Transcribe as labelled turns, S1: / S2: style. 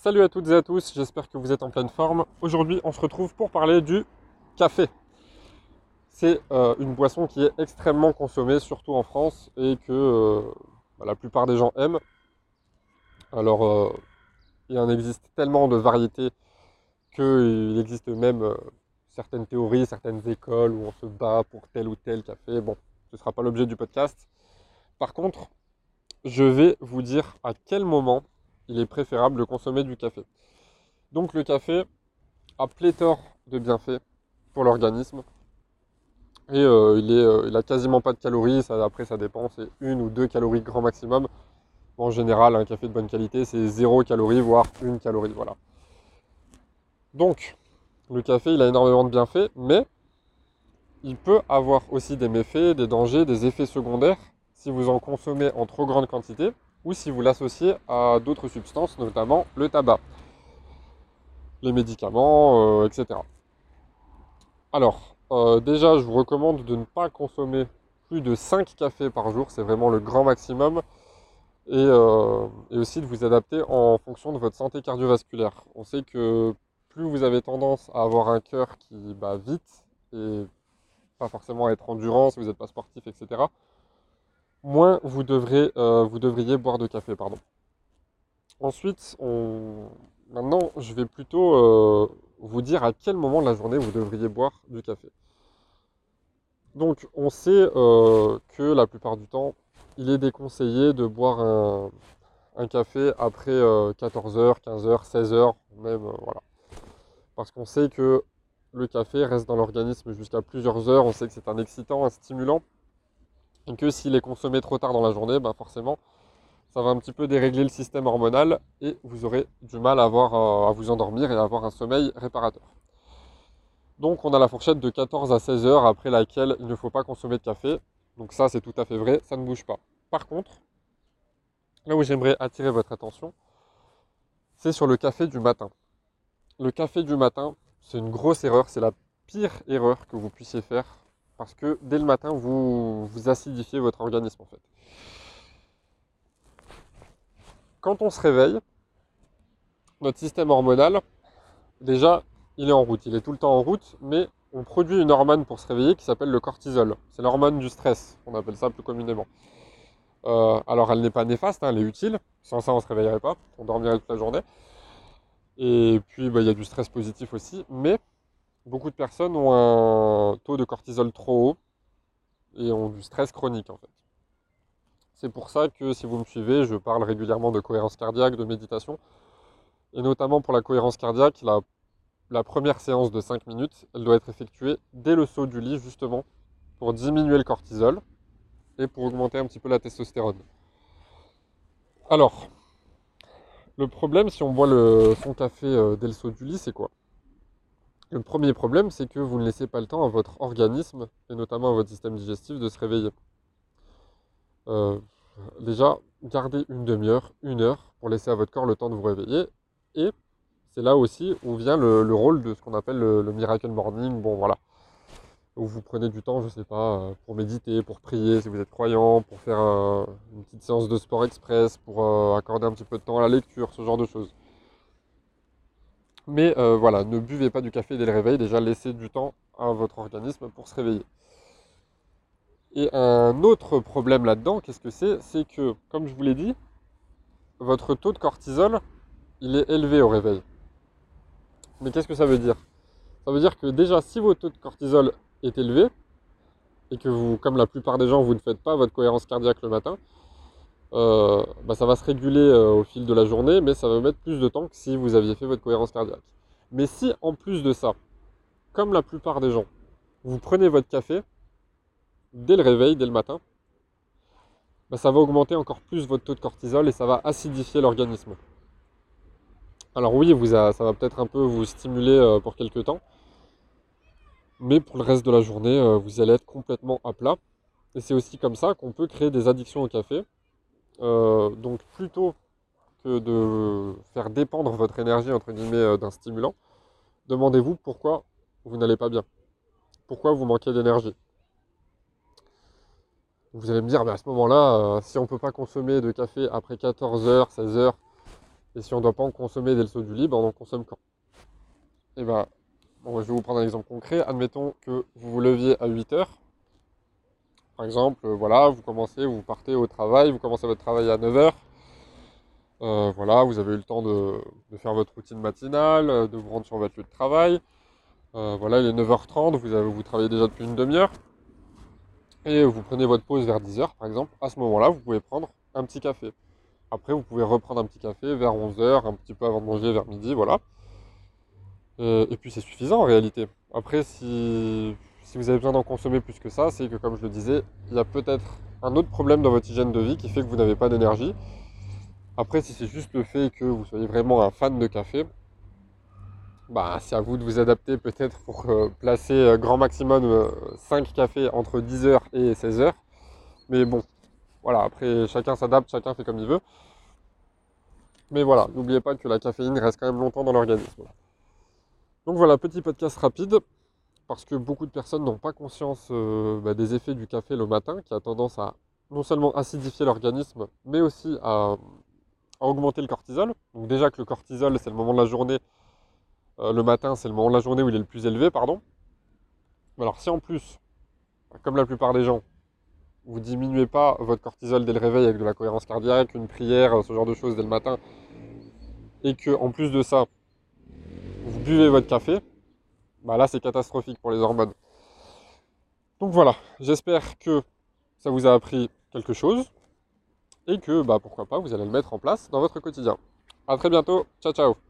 S1: Salut à toutes et à tous, j'espère que vous êtes en pleine forme. Aujourd'hui, on se retrouve pour parler du café. C'est euh, une boisson qui est extrêmement consommée, surtout en France, et que euh, bah, la plupart des gens aiment. Alors, euh, il en existe tellement de variétés qu'il existe même certaines théories, certaines écoles où on se bat pour tel ou tel café. Bon, ce ne sera pas l'objet du podcast. Par contre, je vais vous dire à quel moment il est préférable de consommer du café. Donc le café a pléthore de bienfaits pour l'organisme. Et euh, il, est, euh, il a quasiment pas de calories, après ça dépend, c'est une ou deux calories grand maximum. En général, un café de bonne qualité, c'est zéro calorie, voire une calorie. Voilà. Donc, le café, il a énormément de bienfaits, mais il peut avoir aussi des méfaits, des dangers, des effets secondaires si vous en consommez en trop grande quantité ou si vous l'associez à d'autres substances, notamment le tabac, les médicaments, euh, etc. Alors, euh, déjà, je vous recommande de ne pas consommer plus de 5 cafés par jour, c'est vraiment le grand maximum. Et, euh, et, aussi de vous adapter en fonction de votre santé cardiovasculaire. On sait que plus vous avez tendance à avoir un cœur qui bat vite et pas forcément être endurant si vous n'êtes pas sportif, etc., moins euh, vous devriez boire de café. Pardon. Ensuite, maintenant, je vais plutôt euh, vous dire à quel moment de la journée vous devriez boire du café. Donc, on sait euh, que la plupart du temps, il est déconseillé de boire un, un café après 14h, 15h, 16h, même, voilà. Parce qu'on sait que le café reste dans l'organisme jusqu'à plusieurs heures, on sait que c'est un excitant, un stimulant, et que s'il est consommé trop tard dans la journée, bah forcément, ça va un petit peu dérégler le système hormonal et vous aurez du mal à, euh, à vous endormir et à avoir un sommeil réparateur. Donc on a la fourchette de 14 à 16 heures après laquelle il ne faut pas consommer de café. Donc ça c'est tout à fait vrai, ça ne bouge pas. Par contre, là où j'aimerais attirer votre attention, c'est sur le café du matin. Le café du matin, c'est une grosse erreur, c'est la pire erreur que vous puissiez faire parce que dès le matin, vous, vous acidifiez votre organisme en fait. Quand on se réveille, notre système hormonal, déjà, il est en route, il est tout le temps en route, mais on produit une hormone pour se réveiller qui s'appelle le cortisol. C'est l'hormone du stress, on appelle ça plus communément. Euh, alors elle n'est pas néfaste, hein, elle est utile. Sans ça, on ne se réveillerait pas, on dormirait toute la journée. Et puis, bah, il y a du stress positif aussi. Mais beaucoup de personnes ont un taux de cortisol trop haut et ont du stress chronique en fait. C'est pour ça que si vous me suivez, je parle régulièrement de cohérence cardiaque, de méditation. Et notamment pour la cohérence cardiaque, la, première séance de 5 minutes, elle doit être effectuée dès le saut du lit justement pour diminuer le cortisol et pour augmenter un petit peu la testostérone. Alors, le problème si on boit le, son café euh, dès le saut du lit, c'est quoi? Le premier problème, c'est que vous ne laissez pas le temps à votre organisme, et notamment à votre système digestif, de se réveiller. Euh, déjà, gardez une demi-heure, une heure, pour laisser à votre corps le temps de vous réveiller. Et c'est là aussi où vient le, le rôle de ce qu'on appelle le, le miracle morning. Bon, voilà où vous prenez du temps, je ne sais pas, euh, pour méditer, pour prier si vous êtes croyant, pour faire euh, une petite séance de sport express, pour accorder un petit peu de temps à la lecture, ce genre de choses. Mais voilà, ne buvez pas du café dès le réveil, déjà laissez du temps à votre organisme pour se réveiller. Et un autre problème là-dedans, qu'est-ce que c'est? C'est que, comme je vous l'ai dit, votre taux de cortisol, il est élevé au réveil. Mais qu'est-ce que ça veut dire? Ça veut dire que déjà, si votre taux de cortisol est élevé et que vous, comme la plupart des gens, vous ne faites pas votre cohérence cardiaque le matin, euh, bah ça va se réguler euh, au fil de la journée, mais ça va mettre plus de temps que si vous aviez fait votre cohérence cardiaque. Mais si en plus de ça, comme la plupart des gens, vous prenez votre café dès le réveil, dès le matin, bah ça va augmenter encore plus votre taux de cortisol et ça va acidifier l'organisme. Alors oui, vous ça va peut-être un peu vous stimuler euh, pour quelques temps, mais pour le reste de la journée, vous allez être complètement à plat. Et c'est aussi comme ça qu'on peut créer des addictions au café. Euh, donc plutôt que de faire dépendre votre énergie entre guillemets euh, d'un stimulant, demandez-vous pourquoi vous n'allez pas bien. Pourquoi vous manquez d'énergie. Vous allez me dire, à ce moment-là, si on ne peut pas consommer de café après 14h, 16h, Et si on ne doit pas en consommer dès le saut du lit, ben on en consomme quand? Eh bon, je vais vous prendre un exemple concret. Admettons que vous vous leviez à 8 heures. Par exemple, euh, voilà, vous commencez, vous partez au travail, vous commencez votre travail à 9 heures. Euh, voilà, vous avez eu le temps de, faire votre routine matinale, euh, de vous rendre sur votre lieu de travail. voilà, il est 9h30, vous, avez, vous travaillez déjà depuis une demi-heure. Et vous prenez votre pause vers 10h par exemple. À ce moment-là, vous pouvez prendre un petit café. Après, vous pouvez reprendre un petit café vers 11h, un petit peu avant de manger vers midi, voilà. Et, puis c'est suffisant en réalité. Après, si, vous avez besoin d'en consommer plus que ça, c'est que comme je le disais, il y a peut-être un autre problème dans votre hygiène de vie qui fait que vous n'avez pas d'énergie. Après, si c'est juste le fait que vous soyez vraiment un fan de café, bah, c'est à vous de vous adapter peut-être pour euh, placer euh, grand maximum 5 euh, cafés entre 10h et 16h. Mais bon, voilà, après chacun s'adapte, chacun fait comme il veut. Mais voilà, n'oubliez pas que la caféine reste quand même longtemps dans l'organisme. Donc voilà, petit podcast rapide, parce que beaucoup de personnes n'ont pas conscience euh, bah, des effets du café le matin, qui a tendance à non seulement acidifier l'organisme, mais aussi à, augmenter le cortisol. Donc déjà que le cortisol, c'est le moment de la journée, euh, le matin, c'est le moment de la journée où il est le plus élevé, pardon. Alors si en plus, comme la plupart des gens, vous diminuez pas votre cortisol dès le réveil avec de la cohérence cardiaque, une prière, ce genre de choses dès le matin, et que en plus de ça, vous buvez votre café, bah là c'est catastrophique pour les hormones. Donc voilà, j'espère que ça vous a appris quelque chose et que bah pourquoi pas vous allez le mettre en place dans votre quotidien. A très bientôt, ciao ciao